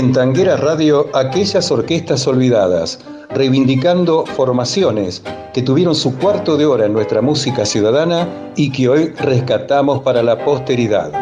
En Tanguera Radio, aquellas orquestas olvidadas, reivindicando formaciones que tuvieron su cuarto de hora en nuestra música ciudadana y que hoy rescatamos para la posteridad.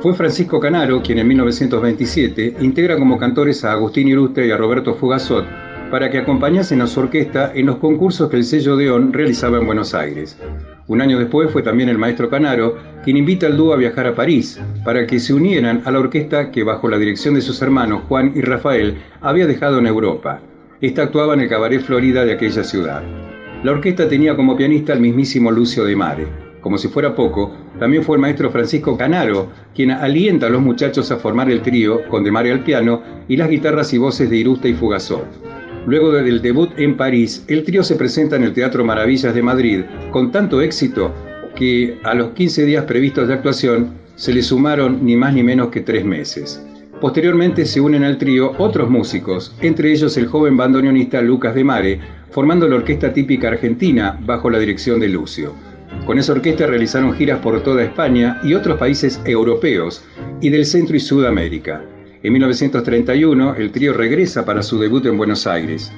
Fue Francisco Canaro quien en 1927 integra como cantores a Agustín Ilustre y a Roberto Fugazot para que acompañasen a su orquesta en los concursos que el sello Deón realizaba en Buenos Aires. Un año después fue también el maestro Canaro quien invita al dúo a viajar a París para que se unieran a la orquesta que bajo la dirección de sus hermanos Juan y Rafael había dejado en Europa. Esta actuaba en el Cabaret Florida de aquella ciudad. La orquesta tenía como pianista al mismísimo Lucio de Mare. Como si fuera poco, también fue el maestro Francisco Canaro quien alienta a los muchachos a formar el trío con De Mare al piano y las guitarras y voces de Irusta y Fugazot. Luego del debut en París, el trío se presenta en el Teatro Maravillas de Madrid con tanto éxito que a los 15 días previstos de actuación se le sumaron ni más ni menos que tres meses. Posteriormente se unen al trío otros músicos, entre ellos el joven bandoneonista Lucas de Mare, formando la orquesta típica argentina bajo la dirección de Lucio. Con esa orquesta realizaron giras por toda España y otros países europeos y del Centro y Sudamérica. En 1931 el trío regresa para su debut en Buenos Aires.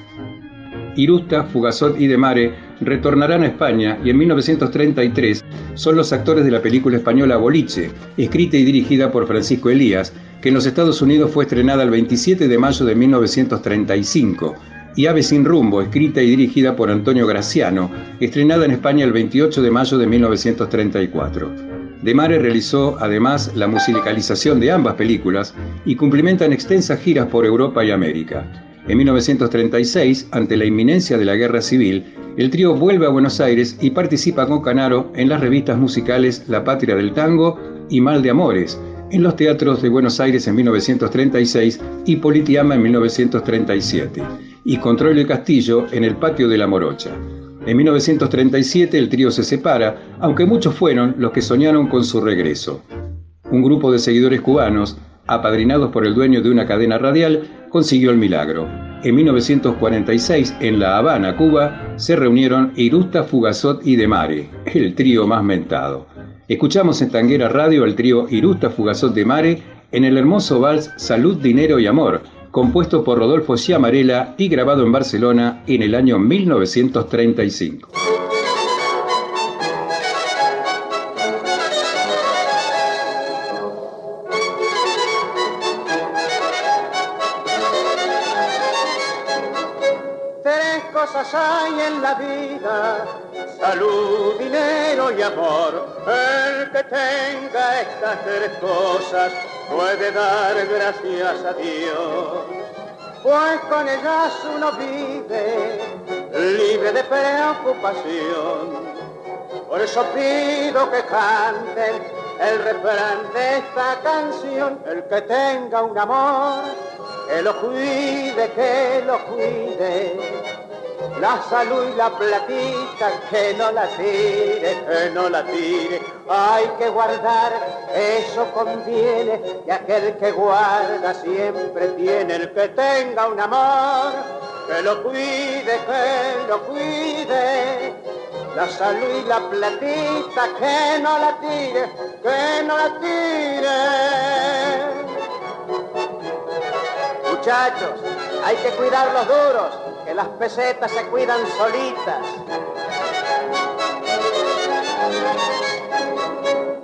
Irusta, Fugazot y Demare retornarán a España y en 1933 son los actores de la película española Boliche, escrita y dirigida por Francisco Elías, que en los Estados Unidos fue estrenada el 27 de mayo de 1935 y Ave sin rumbo, escrita y dirigida por Antonio Graciano, estrenada en España el 28 de mayo de 1934. De Mare realizó además la musicalización de ambas películas y cumplimentan extensas giras por Europa y América. En 1936, ante la inminencia de la guerra civil, el trío vuelve a Buenos Aires y participa con Canaro en las revistas musicales La Patria del Tango y Mal de Amores, en los teatros de Buenos Aires en 1936 y Politiama en 1937 y Control del Castillo en el patio de la Morocha. En 1937 el trío se separa, aunque muchos fueron los que soñaron con su regreso. Un grupo de seguidores cubanos, apadrinados por el dueño de una cadena radial, consiguió el milagro. En 1946, en La Habana, Cuba, se reunieron Irusta, Fugazot y Demare, el trío más mentado. Escuchamos en Tanguera Radio el trío Irusta, Fugazot, Demare en el hermoso vals Salud, Dinero y Amor, compuesto por Rodolfo Ciamarela y grabado en Barcelona en el año 1935. Tres cosas puede dar gracias a Dios, pues con ellas uno vive libre de preocupación. Por eso pido que canten el refrán de esta canción, el que tenga un amor, que lo cuide, que lo cuide la salud y la platita, que no la tire, que no la tire. Hay que guardar, eso conviene, y aquel que guarda siempre tiene el que tenga un amor, que lo cuide, que lo cuide. La salud y la platita, que no la tire, que no la tire. Muchachos, hay que cuidar los duros, las pesetas se cuidan solitas.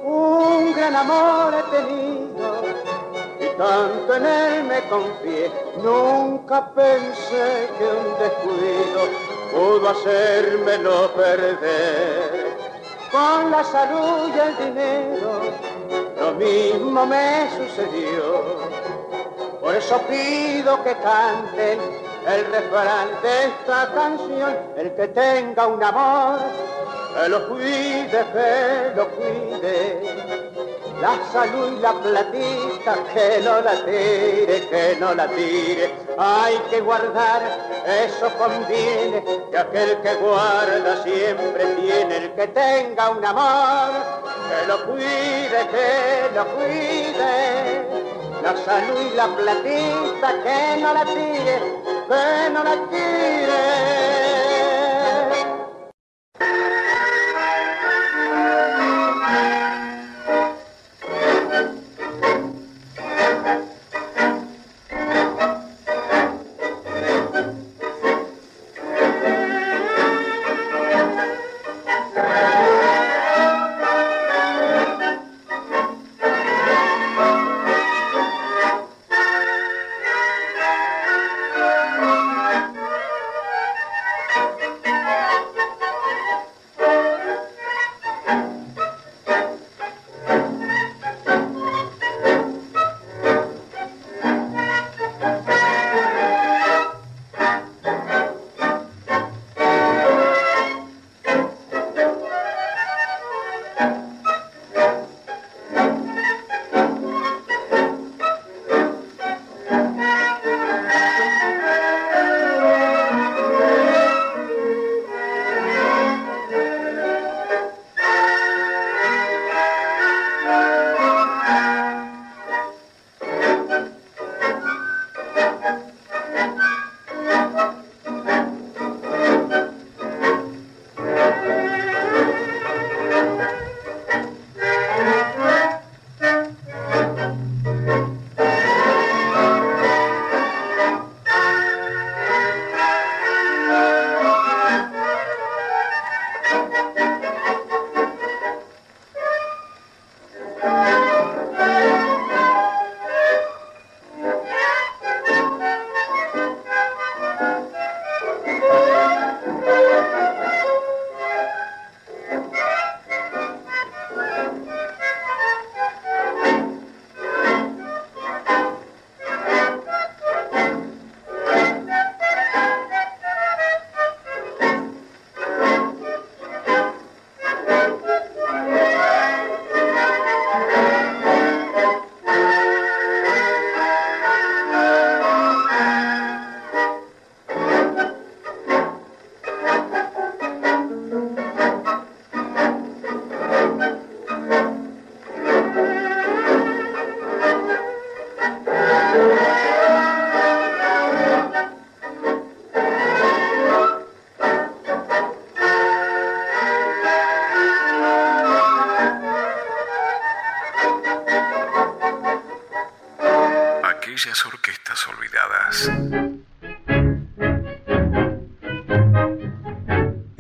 Un gran amor he tenido y tanto en él me confié, nunca pensé que un descuido pudo hacérmelo perder. Con la salud y el dinero lo mismo me sucedió. Por eso pido que canten el refrán de esta canción, el que tenga un amor, que lo cuide, que lo cuide. La salud y la platita, que no la tire, que no la tire. Hay que guardar, eso conviene, que aquel que guarda siempre tiene el que tenga un amor, que lo cuide, que lo cuide la salud y la platita, que no la tire, que no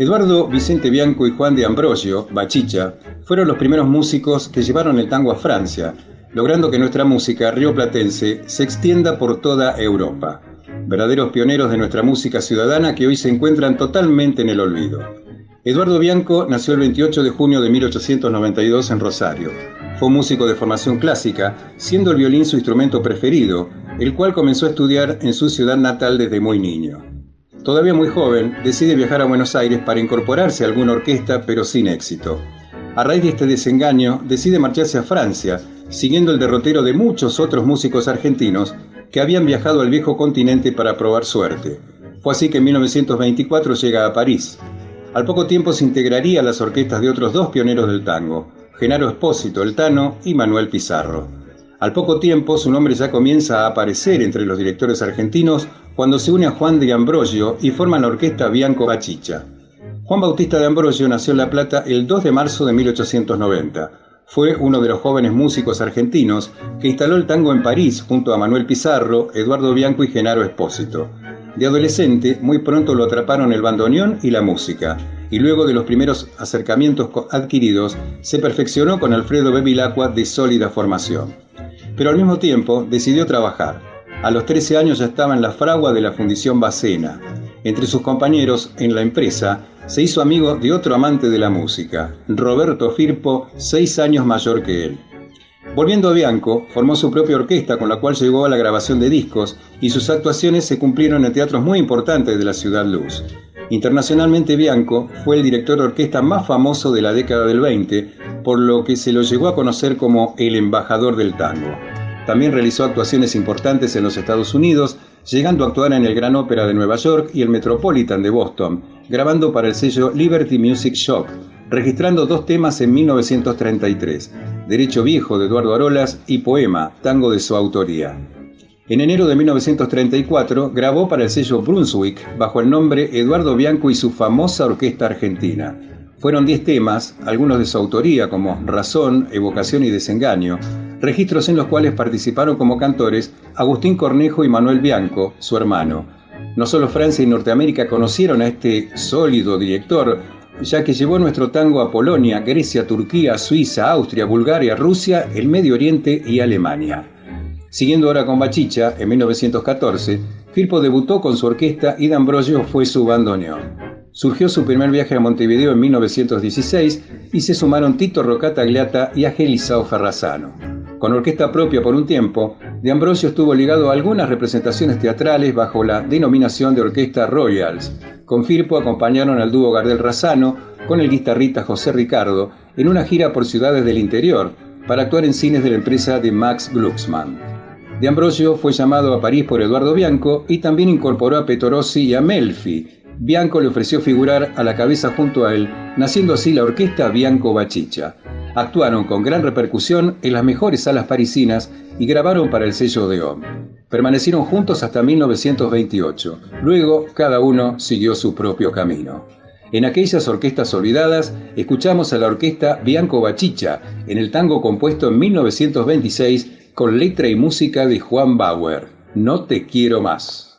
Eduardo Vicente Bianco y Juan de Ambrosio, Bachicha, fueron los primeros músicos que llevaron el tango a Francia, logrando que nuestra música rioplatense se extienda por toda Europa. Verdaderos pioneros de nuestra música ciudadana que hoy se encuentran totalmente en el olvido. Eduardo Bianco nació el 28 de junio de 1892 en Rosario. Fue músico de formación clásica, siendo el violín su instrumento preferido, el cual comenzó a estudiar en su ciudad natal desde muy niño. Todavía muy joven, decide viajar a Buenos Aires para incorporarse a alguna orquesta, pero sin éxito. A raíz de este desengaño, decide marcharse a Francia, siguiendo el derrotero de muchos otros músicos argentinos que habían viajado al viejo continente para probar suerte. Fue así que en 1924 llega a París. Al poco tiempo se integraría a las orquestas de otros dos pioneros del tango, Genaro Espósito, el Tano, y Manuel Pizarro. Al poco tiempo su nombre ya comienza a aparecer entre los directores argentinos cuando se une a Juan de Ambrosio y forma la orquesta Bianco Bachicha. Juan Bautista de Ambrosio nació en La Plata el 2 de marzo de 1890. Fue uno de los jóvenes músicos argentinos que instaló el tango en París junto a Manuel Pizarro, Eduardo Bianco y Genaro Espósito. De adolescente, muy pronto lo atraparon el bandoneón y la música, y luego de los primeros acercamientos adquiridos, se perfeccionó con Alfredo Bevilacqua de sólida formación. Pero al mismo tiempo decidió trabajar. A los 13 años ya estaba en la fragua de la Fundición Bacena. Entre sus compañeros en la empresa se hizo amigo de otro amante de la música, Roberto Firpo, seis años mayor que él. Volviendo a Bianco, formó su propia orquesta con la cual llegó a la grabación de discos y sus actuaciones se cumplieron en teatros muy importantes de la ciudad luz. Internacionalmente Bianco fue el director de orquesta más famoso de la década del 20, por lo que se lo llegó a conocer como el embajador del tango. También realizó actuaciones importantes en los Estados Unidos, llegando a actuar en el Gran Ópera de Nueva York y el Metropolitan de Boston, grabando para el sello Liberty Music Shop, registrando dos temas en 1933, Derecho Viejo de Eduardo Arolas y Poema, tango de su autoría. En enero de 1934 grabó para el sello Brunswick bajo el nombre Eduardo Bianco y su famosa orquesta argentina. Fueron 10 temas, algunos de su autoría como Razón, Evocación y Desengaño, registros en los cuales participaron como cantores Agustín Cornejo y Manuel Bianco, su hermano. No solo Francia y Norteamérica conocieron a este sólido director, ya que llevó nuestro tango a Polonia, Grecia, Turquía, Suiza, Austria, Bulgaria, Rusia, el Medio Oriente y Alemania. Siguiendo ahora con Bachicha, en 1914, Firpo debutó con su orquesta y D'Ambrosio fue su bandoneón. Surgió su primer viaje a Montevideo en 1916 y se sumaron Tito Rocatagliata y Agelisao Ferrazano. Con orquesta propia por un tiempo, De Ambrosio estuvo ligado a algunas representaciones teatrales bajo la denominación de Orquesta Royals. Con Firpo acompañaron al dúo Gardel Razano con el guitarrista José Ricardo en una gira por ciudades del interior para actuar en cines de la empresa de Max Glucksmann. De Ambrosio fue llamado a París por Eduardo Bianco y también incorporó a Petorossi y a Melfi, Bianco le ofreció figurar a la cabeza junto a él, naciendo así la orquesta Bianco Bachicha. Actuaron con gran repercusión en las mejores salas parisinas y grabaron para el sello de OM. Permanecieron juntos hasta 1928. Luego, cada uno siguió su propio camino. En aquellas orquestas olvidadas, escuchamos a la orquesta Bianco Bachicha en el tango compuesto en 1926 con letra y música de Juan Bauer. No te quiero más.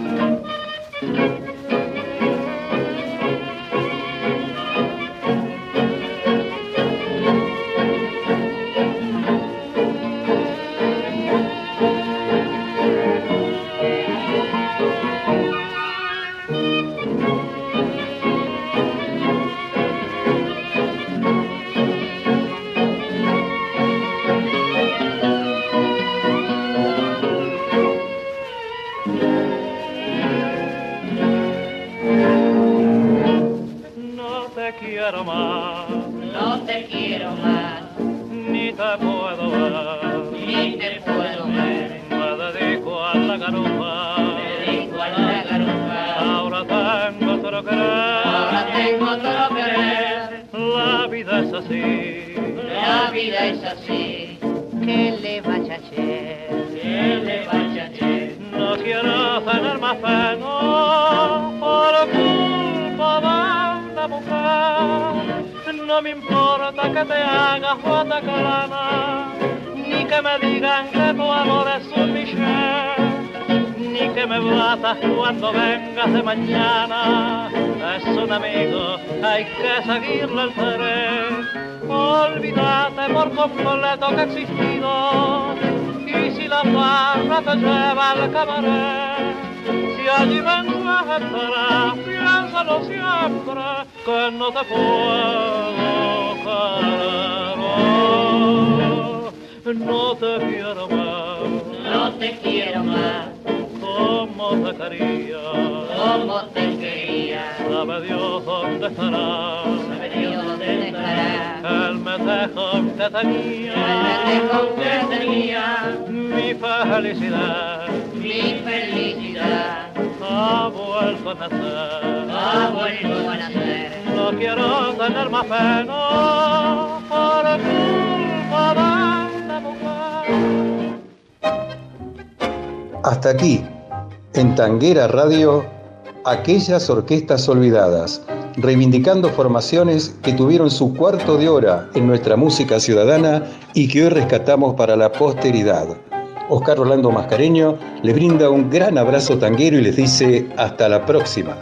Ahora tengo otro querer. La vida es así. La vida es así. Que le vaya a hacer? Que le vaya a hacer? No quiero tener más pena por culpa de una mujer. No me importa que te hagas guatacalana, ni que me digan que tu amor es un Michel ni que me batas cuando vengas de mañana. Es un amigo, hay que seguirle el tren. Olvídate por completo que he existido. Y si la barra te lleva al cabaret, si allí me encuentras, piénsalo siempre, que no te puedo. No te quiero más. No te quiero más como te quería, como te quería. Sabe Dios dónde estará, sabe Dios dónde estará. El metejón que tenía, el metejón que tenía. Mi felicidad, mi felicidad. Ha vuelto a nacer, ha vuelto a nacer. No quiero tener más pena por culpa de la mujer. Hasta aquí, en Tanguera Radio, aquellas orquestas olvidadas, reivindicando formaciones que tuvieron su cuarto de hora en nuestra música ciudadana y que hoy rescatamos para la posteridad. Oscar Orlando Mascareño les brinda un gran abrazo tanguero y les dice hasta la próxima.